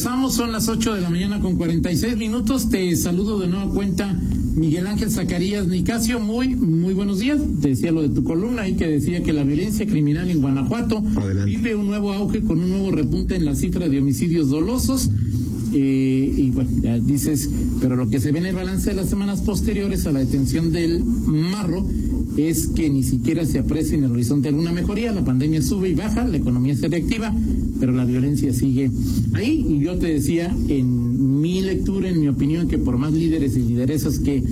Regresamos, son las 8 de la mañana con 46 minutos. Te saludo de nueva cuenta, Miguel Ángel Zacarías Nicasio. Muy, muy buenos días. Te decía lo de tu columna ahí que decía que la violencia criminal en Guanajuato Adelante. vive un nuevo auge con un nuevo repunte en la cifra de homicidios dolosos. Eh, y bueno, ya dices, pero lo que se ve en el balance de las semanas posteriores a la detención del marro es que ni siquiera se aprecia en el horizonte alguna mejoría, la pandemia sube y baja, la economía se reactiva, pero la violencia sigue ahí. Y yo te decía en mi lectura, en mi opinión, que por más líderes y lideresas que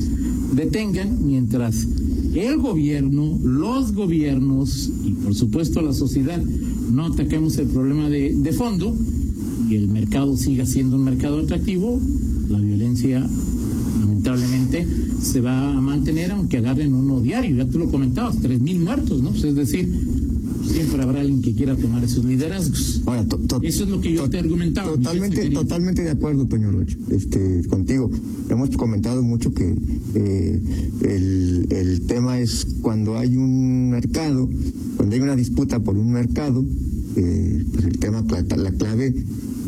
detengan, mientras el gobierno, los gobiernos y por supuesto la sociedad no ataquemos el problema de, de fondo y el mercado siga siendo un mercado atractivo, la violencia lamentablemente se va a mantener aunque agarren uno diario. Ya tú lo comentabas, tres mil muertos, ¿no? Pues es decir, siempre habrá alguien que quiera tomar esos liderazgos. Ahora, to- to- Eso es lo que yo to- te argumentaba. Totalmente, totalmente de acuerdo, Toño Rocha, este, contigo. Hemos comentado mucho que eh, el, el tema es cuando hay un mercado, cuando hay una disputa por un mercado, eh, pues el tema, la clave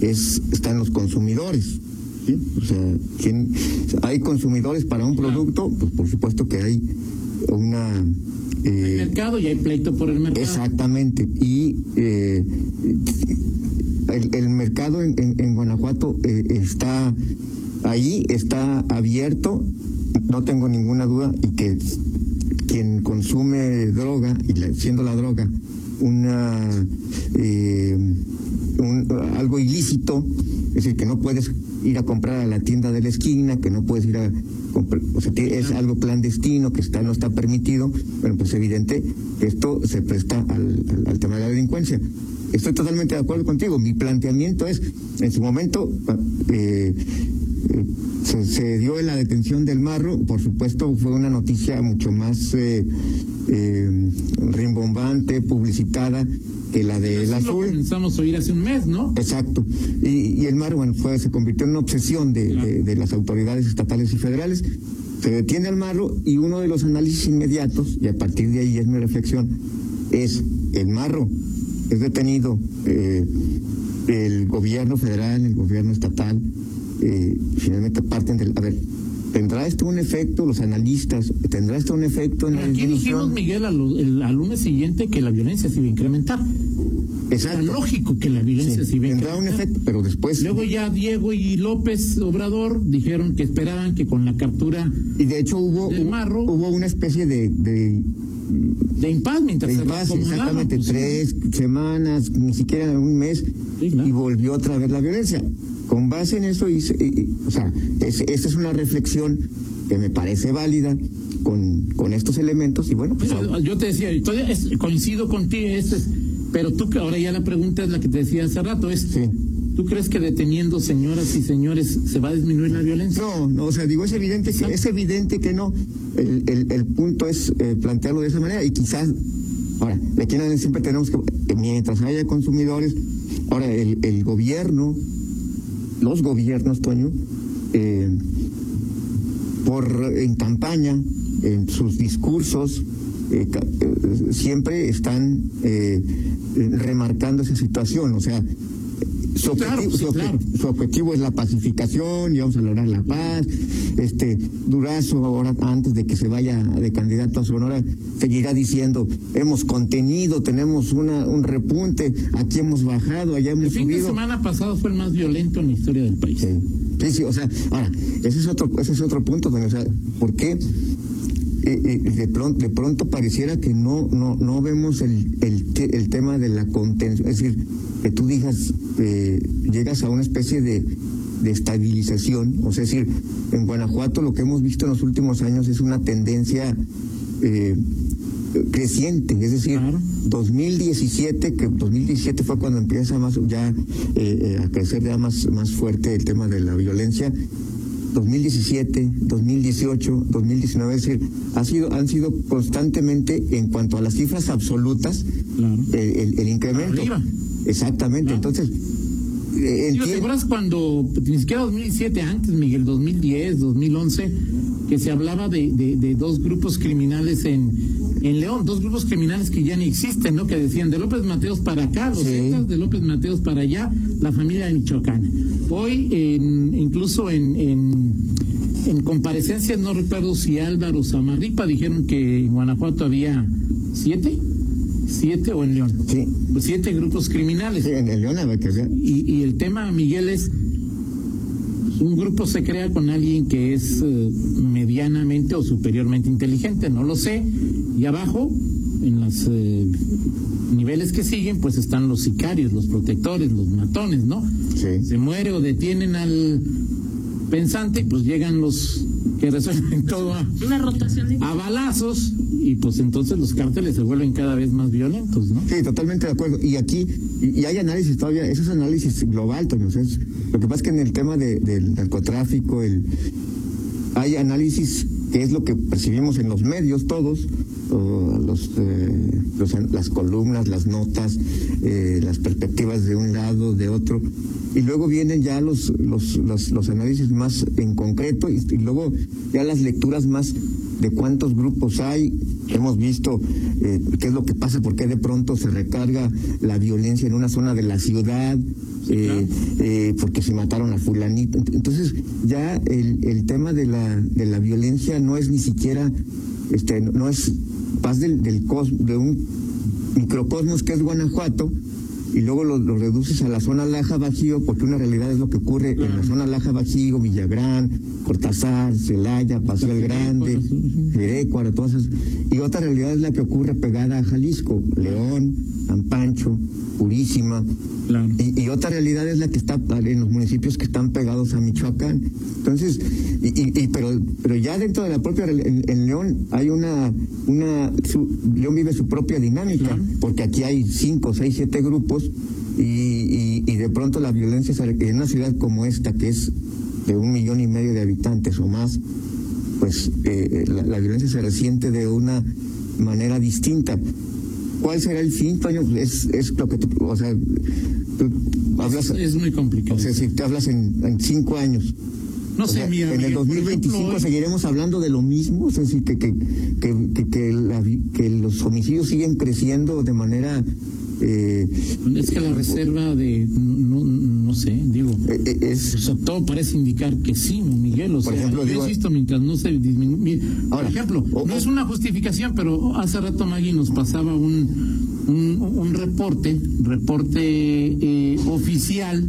es está en los consumidores. ¿sí? O sea, ¿quién- hay consumidores para un producto, pues por supuesto que hay una... Eh, mercado y hay pleito por el mercado. Exactamente. Y eh, el, el mercado en, en- en Guanajuato eh, está ahí, está abierto, no tengo ninguna duda, y que quien consume droga, y la- siendo la droga una eh, un- algo ilícito, es decir, que no puedes ir a comprar a la tienda de la esquina, que no puedes ir a comprar, o sea, que es algo clandestino, que está no está permitido, bueno, pues es evidente que esto se presta al, al- al tema de la delincuencia. Estoy totalmente de acuerdo contigo. Mi planteamiento es, en su momento, eh, eh, se, se dio la detención del marro, por supuesto fue una noticia mucho más eh, eh, rimbombante, publicitada que la del Eso es lo azul. comenzamos a oír hace un mes, ¿no? Exacto. Y, y el mar, bueno, fue, se convirtió en una obsesión de, Claro. de- de las autoridades estatales y federales. Se detiene al marro y uno de los análisis inmediatos, y a partir de ahí es mi reflexión, es el marro es detenido, eh, el gobierno federal, el gobierno estatal, eh, finalmente parten del... A ver, ¿tendrá esto un efecto, los analistas, tendrá esto un efecto en la Aquí dijimos, Miguel, al, el, al lunes siguiente que la violencia se iba a incrementar. Era Exacto. lógico que la violencia Sí, se iba a tendrá un incrementar. efecto, pero después... Luego ya Diego y López Obrador dijeron que esperaban que con la captura Y de hecho hubo, del marro. hubo una especie de, de, de impas mientras de se reacomodaba, exactamente pues, sí. tres semanas, ni siquiera un mes, Sí, claro. y volvió otra vez la violencia. Con base en eso, hice- y- y- o sea, es- esa es una reflexión que me parece válida con, con estos elementos, y bueno, pues yo te decía, es- coincido contigo, este es- pero tú que ahora ya la pregunta es la que te decía hace rato, es, Sí. ¿tú crees que deteniendo señoras y señores se va a disminuir la violencia? No, no, o sea, digo, es evidente que, es evidente que no. El, el, el punto es eh, plantearlo de esa manera y quizás, ahora, de aquí siempre tenemos que, mientras haya consumidores, ahora, el, el gobierno, los gobiernos, Toño, eh, por en campaña, en sus discursos, eh, eh, siempre están remarcando esa situación, o sea, su Claro, objetivo, sí, su obje- claro. su objetivo es la pacificación y vamos a lograr la paz. Este Durazo ahora antes de que se vaya de candidato a Sonora seguirá diciendo hemos contenido, tenemos una un repunte, aquí hemos bajado, allá hemos El fin de semana pasado fue el más violento en la historia del país. Sí, sí, sí, o sea, ahora, ese es otro, ese es otro punto, o sea, ¿por qué de, pronto, de pronto pareciera que no, no, no vemos el, el, te- el tema de la contención? Es decir, que tú digas, eh, llegas a una especie de, de estabilización, o sea, es decir, en Guanajuato lo que hemos visto en los últimos años es una tendencia eh, creciente, es decir, Claro. 2017, que 2017 fue cuando empieza más ya eh, eh, a crecer ya más, más fuerte el tema de la violencia. 2017, 2018, 2019, es decir, ha sido, han sido constantemente en cuanto a las cifras absolutas Claro. el, el- el incremento. Arriba. Exactamente. Claro. Entonces, eh, ¿Te acuerdas cuando, ni siquiera 2007, antes, Miguel, 2010, 2011, que se hablaba de, de, de dos grupos criminales en, en León, dos grupos criminales que ya ni existen, ¿no? Que decían de López Mateos para acá, los Sí. De López Mateos para allá, la familia de Michoacán. Hoy, en, incluso en, en, en comparecencias, no recuerdo si Álvaro Samarripa dijeron que en Guanajuato había siete, siete o en León, sí, siete grupos criminales. sí, en el León había que ver. Y, y el tema, Miguel, es un grupo se crea con alguien que es eh, medianamente o superiormente inteligente, no lo sé. Y abajo, en los eh, niveles que siguen, pues están los sicarios, los protectores, los matones, ¿no? Sí. Se muere o detienen al pensante, pues llegan los que resuelven todo a, Una rotación de... a balazos y pues entonces los cárteles se vuelven cada vez más violentos, ¿no? Sí, totalmente de acuerdo. Y aquí, y, y hay análisis todavía, eso es análisis global, Toño. o sea, es- lo que pasa es que en el tema de- del narcotráfico, el, hay análisis que es lo que percibimos en los medios todos, los, eh, los- las columnas, las notas, eh, las perspectivas de un lado, de otro, y luego vienen ya los, los, los, los análisis más en concreto y, y luego ya las lecturas más de cuántos grupos hay. Hemos visto eh, qué es lo que pasa, por qué de pronto se recarga la violencia en una zona de la ciudad, eh, eh, porque se mataron a fulanito. Ent- Entonces ya el, el tema de la, de la violencia no es ni siquiera, este, no es paz del, del cos- de un microcosmos que es Guanajuato, y luego lo, lo reduces a la zona Laja Bajío, porque una realidad es lo que ocurre en la zona Laja Bajío, Villagrán, Cortázar, Celaya, Paso del Grande, Jerecuaro, todas esas. Y otra realidad es la que ocurre pegada a Jalisco, León, San Pancho, Purísima. Claro. Y, y otra realidad es la que está en los municipios que están pegados a Michoacán. Entonces, y, pero, pero ya dentro de la propia, en, en León hay una, una, su- León vive su propia dinámica, Claro. porque aquí hay cinco, seis, siete grupos y, y, y de pronto la violencia en una ciudad como esta, que es de un millón y medio de habitantes o más, pues eh, la, la violencia se resiente de una manera distinta. ¿Cuál será el fin, Toño? Es, es lo que tú, o sea, tú hablas, Es muy complicado. o sea, si te hablas en, en cinco años. no o sé, sea, mira, en el Miguel, por 2025 ejemplo, hoy- seguiremos hablando de lo mismo, o sea, sí, que, que, que, la que los homicidios siguen creciendo de manera... Eh, Es que la reserva de, no, no, sé, digo, eh, eh, es, o sea, todo parece indicar que sí, ¿no, Miguel. O Por sea, ejemplo, yo digo- insisto, mientras no se disminuye. Por ejemplo, no es una justificación, pero hace rato Maggie nos pasaba un, un, un reporte, reporte eh, oficial,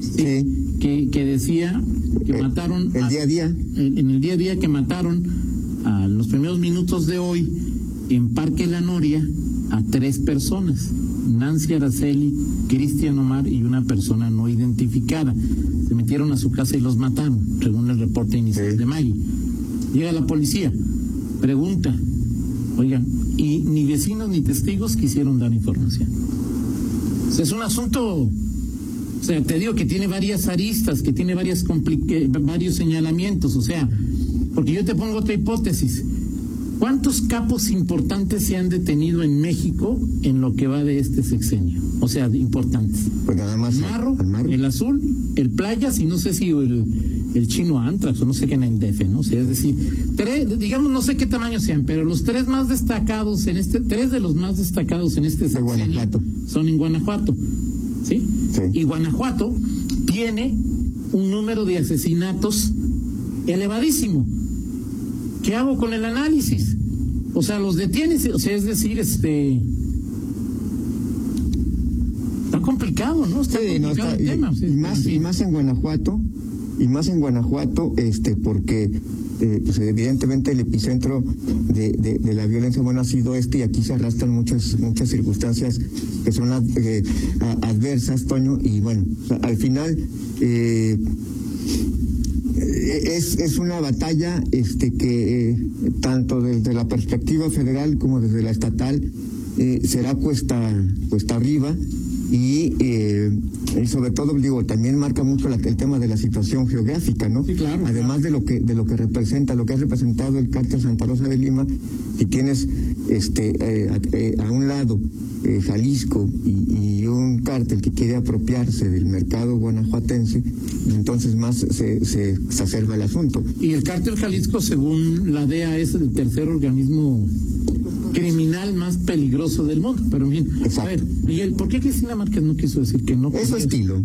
Sí. que, que decía que Eh, mataron. el a- día a día. En, en el día a día que mataron a los primeros minutos de hoy en Parque La Noria a tres personas. Nancy Araceli, Cristian Omar y una persona no identificada. Se metieron a su casa y los mataron, según el reporte inicial Sí. de Maggie. Llega la policía, pregunta, oigan, y ni vecinos ni testigos quisieron dar información. O sea, es un asunto, o sea, te digo que tiene varias aristas, que tiene varias varios señalamientos, o sea, porque yo te pongo otra hipótesis. ¿Cuántos capos importantes se han detenido en México en lo que va de este sexenio? O sea, importantes. pues nada más... El marro, al marro. el azul, el playas y no sé si el, el chino antrax o no sé qué en el DF, ¿no? O sea, es decir, tres, digamos, no sé qué tamaño sean, pero los tres más destacados en este, tres de los más destacados en este sexenio Guanajuato. son en Guanajuato, ¿sí? Sí. Y Guanajuato tiene un número de asesinatos elevadísimo. ¿Qué hago con el análisis? O sea, los detienes, o sea, es decir, este está complicado, ¿no? Está Sí, no, está- el y, tema. y más en y fin. más en Guanajuato y más en Guanajuato este porque eh, pues evidentemente el epicentro de, de- de la violencia bueno ha sido este y aquí se arrastran muchas muchas circunstancias que son eh, adversas Toño y bueno al final eh, es, es una batalla este que eh, tanto desde la perspectiva federal como desde la estatal eh, será cuesta cuesta arriba y, eh, y sobre todo digo también marca mucho la- el tema de la situación geográfica no Sí, claro, además de lo que de lo que representa lo que ha representado el cártel Santa Rosa de Lima si tienes este eh, a, eh, a un lado eh, Jalisco y, y un cártel que quiere apropiarse del mercado guanajuatense entonces más se, se exacerba el asunto Y el cártel Jalisco, según la DEA, es el tercer organismo criminal más peligroso del mundo. Pero bien, a Exacto. ver, Miguel, ¿por qué Cristina Márquez no quiso decir que no? Es su estilo.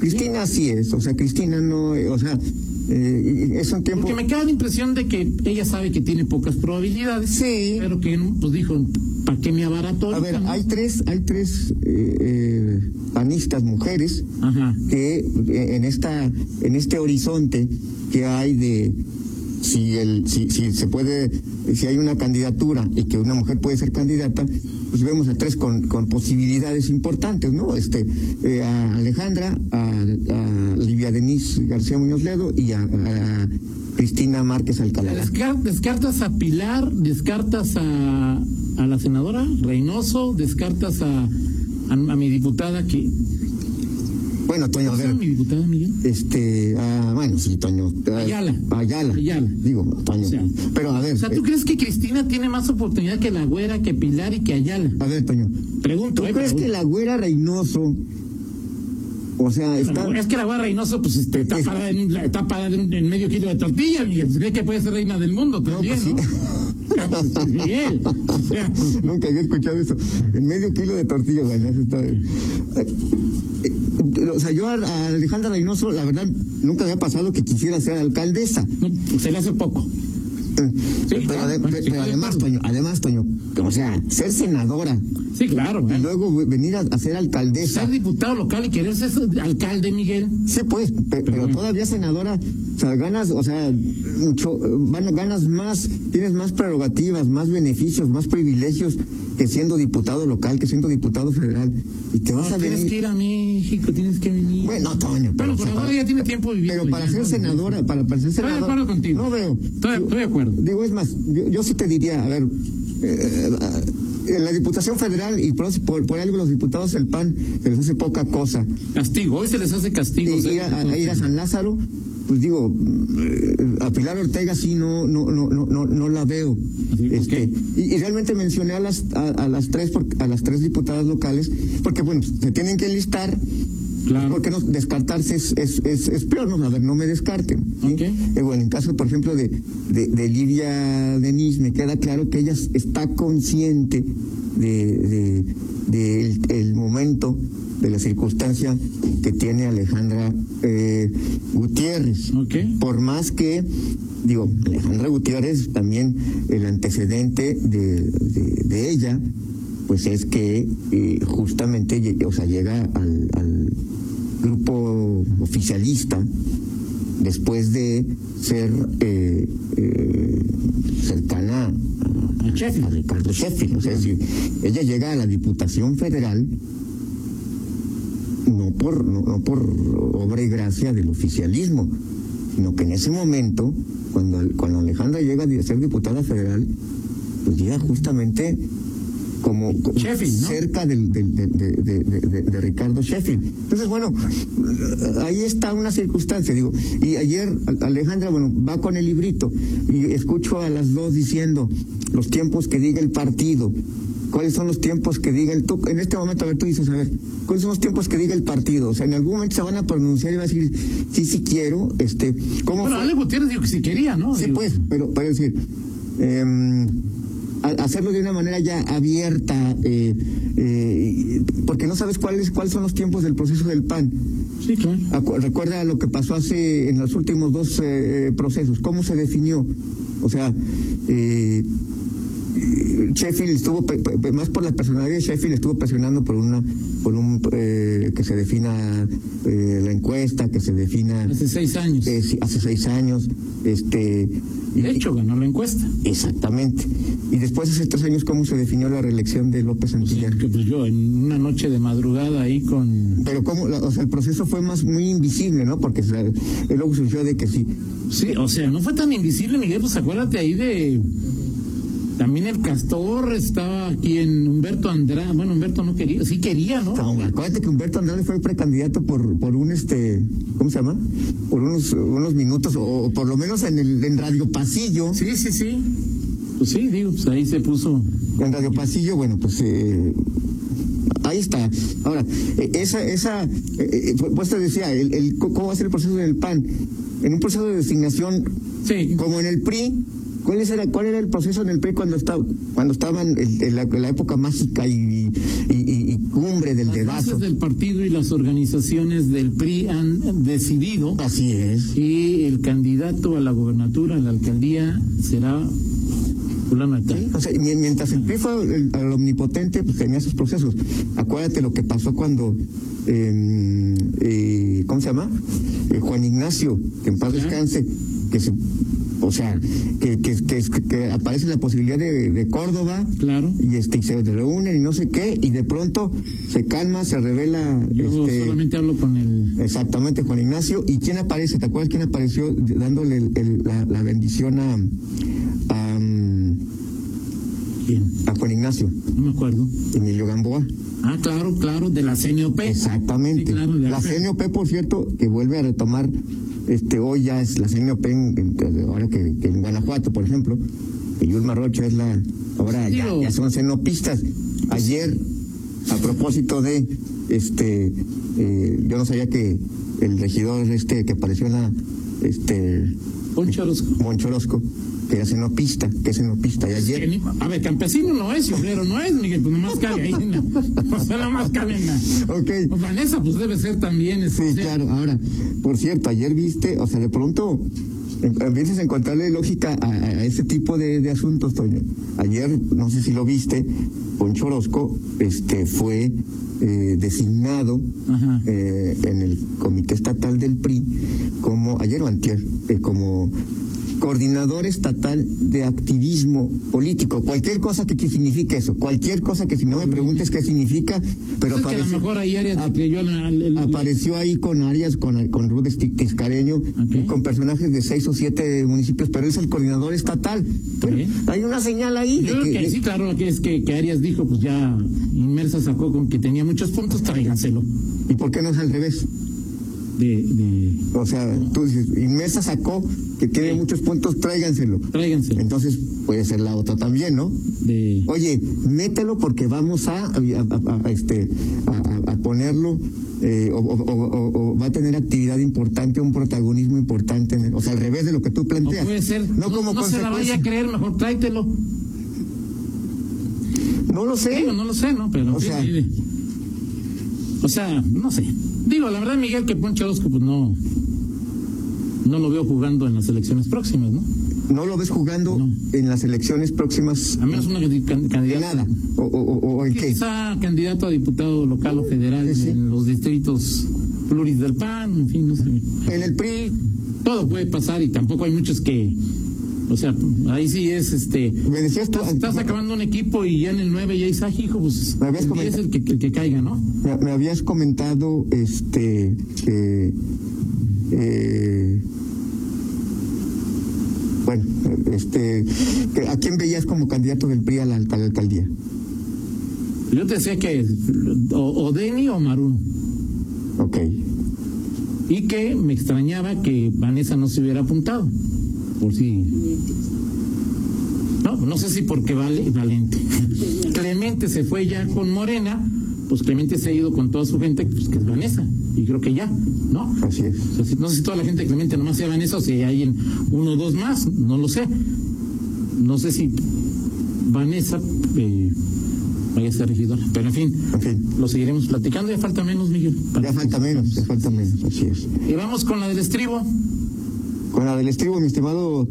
Cristina así es, o sea, Cristina no, o sea, eh, es un tiempo... Porque me queda la impresión de que ella sabe que tiene pocas probabilidades. Sí. Pero que, pues dijo, ¿para qué me abarato? A ver, hay tres, hay tres eh, eh, panistas mujeres Ajá. que eh, en esta, en este horizonte que hay de si el, si, si se puede, si hay una candidatura y que una mujer puede ser candidata, pues vemos a tres con, con posibilidades importantes, ¿no? Este, eh, a Alejandra, a, a Livia Denise García Muñoz Ledo y a, Cristina Márquez Alcalá. Descar- descartas a Pilar, descartas a, a la senadora Reynoso, descartas a, a mi diputada que... Bueno, Toño, a ¿Cómo se ver. mi diputada, Miguel? Este, ah, bueno, sí, Toño. ah, Ayala. Ayala. Ayala. Digo, Toño. O sea, pero a ver, O sea, ¿tú eh, crees que Cristina tiene más oportunidad que la güera, que Pilar y que Ayala? a ver, Toño. Pregunto, ¿Tú ¿eh? crees que la güera Reynoso, o sea, está... Es que la güera Reynoso, pues, este, está Es- parada, en, está parada en, en medio kilo de tortilla, Miguel. ¿Cree que puede ser reina del mundo también, pues sí. no? Miguel. o sea, Nunca había escuchado eso. En medio kilo de tortillas, bueno, está... eh, eh, o sea, yo a, a Alejandra Reynoso, la verdad, nunca me ha pasado que quisiera ser alcaldesa. no, se le hace poco. Eh, pero, claro, ade- bueno, pe- sí, pero estoy de además. Toño, además, Toño, o sea, ser senadora Sí, claro. y ¿eh? luego venir a, a ser alcaldesa. Ser diputado local y querer ser alcalde, Miguel. Sí, pues, pe- pero bueno. todavía senadora, o sea, ganas, o sea, mucho, van- ganas más, tienes más prerrogativas, más beneficios, más privilegios que siendo diputado local, que siendo diputado federal. Y te vas a tienes venir. que ir a México, tienes que venir. Bueno, Toño, pero, Bueno, ahora para- ya tiene tiempo viviendo. pero para ya, ser ¿no? senadora, para, para ser Estoy de senadora. acuerdo contigo. No veo. Estoy, estoy de acuerdo. Digo, es más, yo, yo sí te diría, a ver, eh, en la Diputación Federal y por, por, por algo los diputados del PAN se les hace poca cosa. Castigo, hoy se les hace castigo. Y ¿sí? ir a, a ir a San Lázaro, pues digo, eh, a Pilar Ortega sí no, no, no, no, no, la veo. Así, Este, y, y realmente mencioné a las, a, a las tres, por- a las tres diputadas locales, porque bueno, se tienen que enlistar. Claro. Porque no, descartarse es, es, es, es peor, ¿no? A ver, no me descarten. ¿sí? Ok. Eh, bueno, en caso, por ejemplo, de, de, de Lidia Denis, me queda claro que ella está consciente de, de, de el, momento, de la circunstancia que tiene Alejandra eh, Gutiérrez. Por más que, digo, Alejandra Gutiérrez también el antecedente de, de, de ella, pues es que eh, justamente, o sea, llega al, al grupo oficialista después de ser eh, eh, cercana a, A Sheffield. a Ricardo Sheffield. O sea, es decir, ella llega a la Diputación Federal no por, no, no por obra y gracia del oficialismo, sino que en ese momento, cuando, cuando Alejandra llega a ser diputada federal, pues llega justamente como, como Sheffield, ¿no? cerca del, del- de, de- Ricardo Sheffield. Entonces, bueno, ahí está una circunstancia, digo. Y ayer Alejandra, bueno, va con el librito y escucho a las dos diciendo los tiempos que diga el partido. ¿Cuáles son los tiempos que diga el tú, En este momento, a ver, tú dices, a ver, ¿cuáles son los tiempos que diga el partido? O sea, en algún momento se van a pronunciar y van a decir, sí, sí quiero, este, ¿cómo Bueno? Ale Gutiérrez dijo que si quería, ¿no? Sí, Digo, pues, pero, pero decir, eh, a- hacerlo de una manera ya abierta, eh, eh, porque no sabes cuáles cuáles son los tiempos del proceso del PAN. Sí, claro. Acu- Recuerda lo que pasó hace en los últimos dos eh, eh, procesos, cómo se definió. O sea, eh, Sheffield estuvo, más por la personalidad de Sheffield, estuvo presionando por una, por un, eh, que se defina eh, la encuesta, que se defina Hace seis años. eh, hace seis años, este, De hecho, ganó la encuesta. exactamente. Y después hace tres años cómo se definió la reelección de López Santillán. Que pues yo, en una noche de madrugada ahí con. Pero cómo, o sea, el proceso fue más muy invisible, ¿no? Porque luego surgió de que sí. Sí, o sea, no fue tan invisible, Miguel, pues acuérdate ahí de. También el Castor estaba aquí en Humberto Andrade. Bueno, Humberto no quería, sí quería, ¿no? No, acuérdate que Humberto Andrade fue precandidato por, por un este, ¿cómo se llama? Por unos, unos minutos, o, o por lo menos en el en Radio Pasillo. Sí, sí, sí. Pues sí, digo, pues ahí se puso. En Radio Pasillo, bueno, pues eh, ahí está. Ahora, eh, esa, esa, eh, eh, pues te decía, el, el, ¿cómo va a ser el proceso en el PAN? En un proceso de designación, Sí. como en el PRI, ¿cuál era, cuál era el proceso en el PRI cuando estaba, cuando estaban en, la, en la época mágica y, y, y- y cumbre del Las dedazo? bases del partido y las organizaciones del PRI han decidido Así es. que el candidato a la gobernatura, a la alcaldía, será tal. O sea, mi- mientras el PRI fue el, el omnipotente, pues tenía sus procesos. Acuérdate lo que pasó cuando, eh, eh, ¿cómo se llama? Eh, Juan Ignacio, que en paz descanse, que se, o sea, que, que, que, que aparece la posibilidad de, de Córdoba. Claro. Y este, y se reúnen y no sé qué, y de pronto se calma, se revela Yo este, solamente hablo con el. Exactamente, Juan Ignacio. ¿Y quién aparece? ¿Te acuerdas quién apareció dándole el- el- la, la bendición a, a, ¿Quién? a Juan Ignacio? No me acuerdo. Emilio Gamboa. Ah, claro, claro, de la CNOP. Exactamente. Sí, claro, de la CNOP, por cierto, que vuelve a retomar, este, hoy ya es la CNOP, en, en- ahora que, que en Guanajuato, por ejemplo, que Yulma Rocha es la, ahora ya, son cenopistas. Ayer, a propósito de, este, eh, yo no sabía que el regidor este que apareció en la, este, Poncho Orozco. Que era cenopista, que es cenopista, y ayer... A ver, campesino no es, obrero no es, Miguel, pues nomás cabe ahí. la- O sea, nomás cabe en la. Ok. Pues Vanessa, pues debe ser también. Sí, claro. Ahora, por cierto, ayer viste, o sea, de pronto em- empiezas a encontrarle lógica a, a ese tipo de, de asuntos, Toño. Ayer, no sé si lo viste, Poncho Orozco este, fue eh, designado eh, en el Comité Estatal del PRI como, ayer o antier, eh, como coordinador estatal de activismo político, cualquier cosa que, que signifique eso, cualquier cosa que si no me preguntes qué significa, pero Es que a lo parece- mejor ahí Arias Ah, apareció ahí con Arias, con, con Rudes Ti- Tiscareño, con personajes de seis o siete municipios, pero es el coordinador estatal. Hay una señal ahí. de Yo creo que- sí, claro, que es que, que Arias dijo, pues ya Inmersa sacó con que tenía muchos puntos, tráiganselo. ¿Y por qué no es al revés? De, de, O sea, tú dices, Inmesa sacó que tiene Sí. muchos puntos, tráiganselo. tráiganselo. Entonces puede ser la otra también, ¿no? De, Oye, mételo porque vamos a, a- a- a- este, a, ponerlo, eh, o, o- o- o- o va a tener actividad importante, un protagonismo importante, el- o sea, al revés de lo que tú no planteas. puede ser. No, como no se la vaya a creer, mejor tráetelo. No lo sé. Digo, no lo sé, ¿no? Pero. O sea- o sea, no sé. Digo, la verdad, Miguel, que Poncho Orozco, pues no. No lo veo jugando en las elecciones próximas, ¿no? no lo ves jugando No. en las elecciones próximas A menos una can- candidata. nada. O, o, o- en qué? Quizá candidato a diputado local o federal sí. en los distritos pluris del PAN, en fin, no sé. En el PRI, Todo puede pasar y tampoco hay muchos que. O sea, ahí sí es este. me decías tú, Estás, estás acabando un equipo y ya en el 9 ya dice, "Ay, hijo, pues. Me habías el 10 comentado- el que, el que caiga, ¿no? me, me habías comentado, este, eh, bueno, este, ¿a quién veías como candidato del PRI a la, a la alcaldía? Yo te decía que o, o Denny o Maruno. Ok. Y que me extrañaba que Vanessa no se hubiera apuntado. Por si. No, no sé si porque vale, Valente. Clemente se fue ya con Morena, pues Clemente se ha ido con toda su gente, pues que es Vanessa. Y creo que ya, ¿no? Así es. No sé si toda la gente de Clemente nomás sea Vanessa o si hay en uno o dos más, no lo sé. No sé si Vanessa eh, vaya a ser regidora, pero en fin, En fin, lo seguiremos platicando. Ya falta menos, Miguel. ya falta menos, ya falta menos, así es. Y vamos con la del estribo. Con la del estribo, mi estimado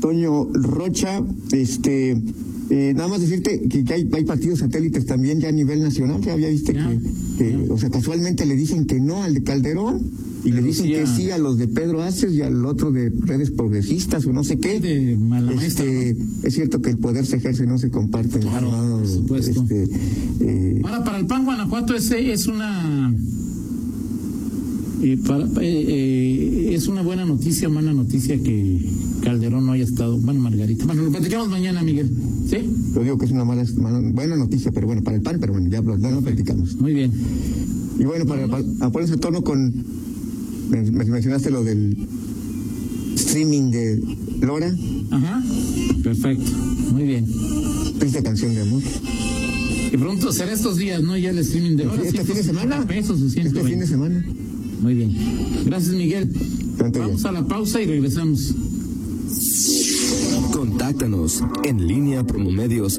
Toño Rocha, este, eh, nada más decirte que, que hay, hay partidos satélites también ya a nivel nacional, ya había viste Ya, que, o sea, casualmente le dicen que no al de Calderón y le dicen sí que sí a los de Pedro Aces y al otro de redes progresistas o no sé qué. De. Este, es cierto que el poder se ejerce, no se comparte. Claro, estimado, por supuesto. este, eh, Ahora, para el PAN Guanajuato ese es una eh, para- eh, eh, es una buena noticia, mala noticia que Calderón no haya estado. Bueno, Margarita. Bueno, lo platicamos mañana, Miguel. Sí. Yo digo que es una mala, mala- buena noticia, pero bueno, para el PAN, pero bueno, ya, lo- ya lo platicamos. Muy bien. Y bueno, para, para a ponerse a tono con. men- Mencionaste lo del streaming de Lora, Ajá. Perfecto. Muy bien. triste canción de amor. Y pronto será estos días, ¿no? Ya el streaming de ahora. Este fin de 150 semana. pesos Este 120. fin de semana. Muy bien. Gracias, Miguel. Vamos ya. a la pausa y regresamos. Contáctanos en línea promomedios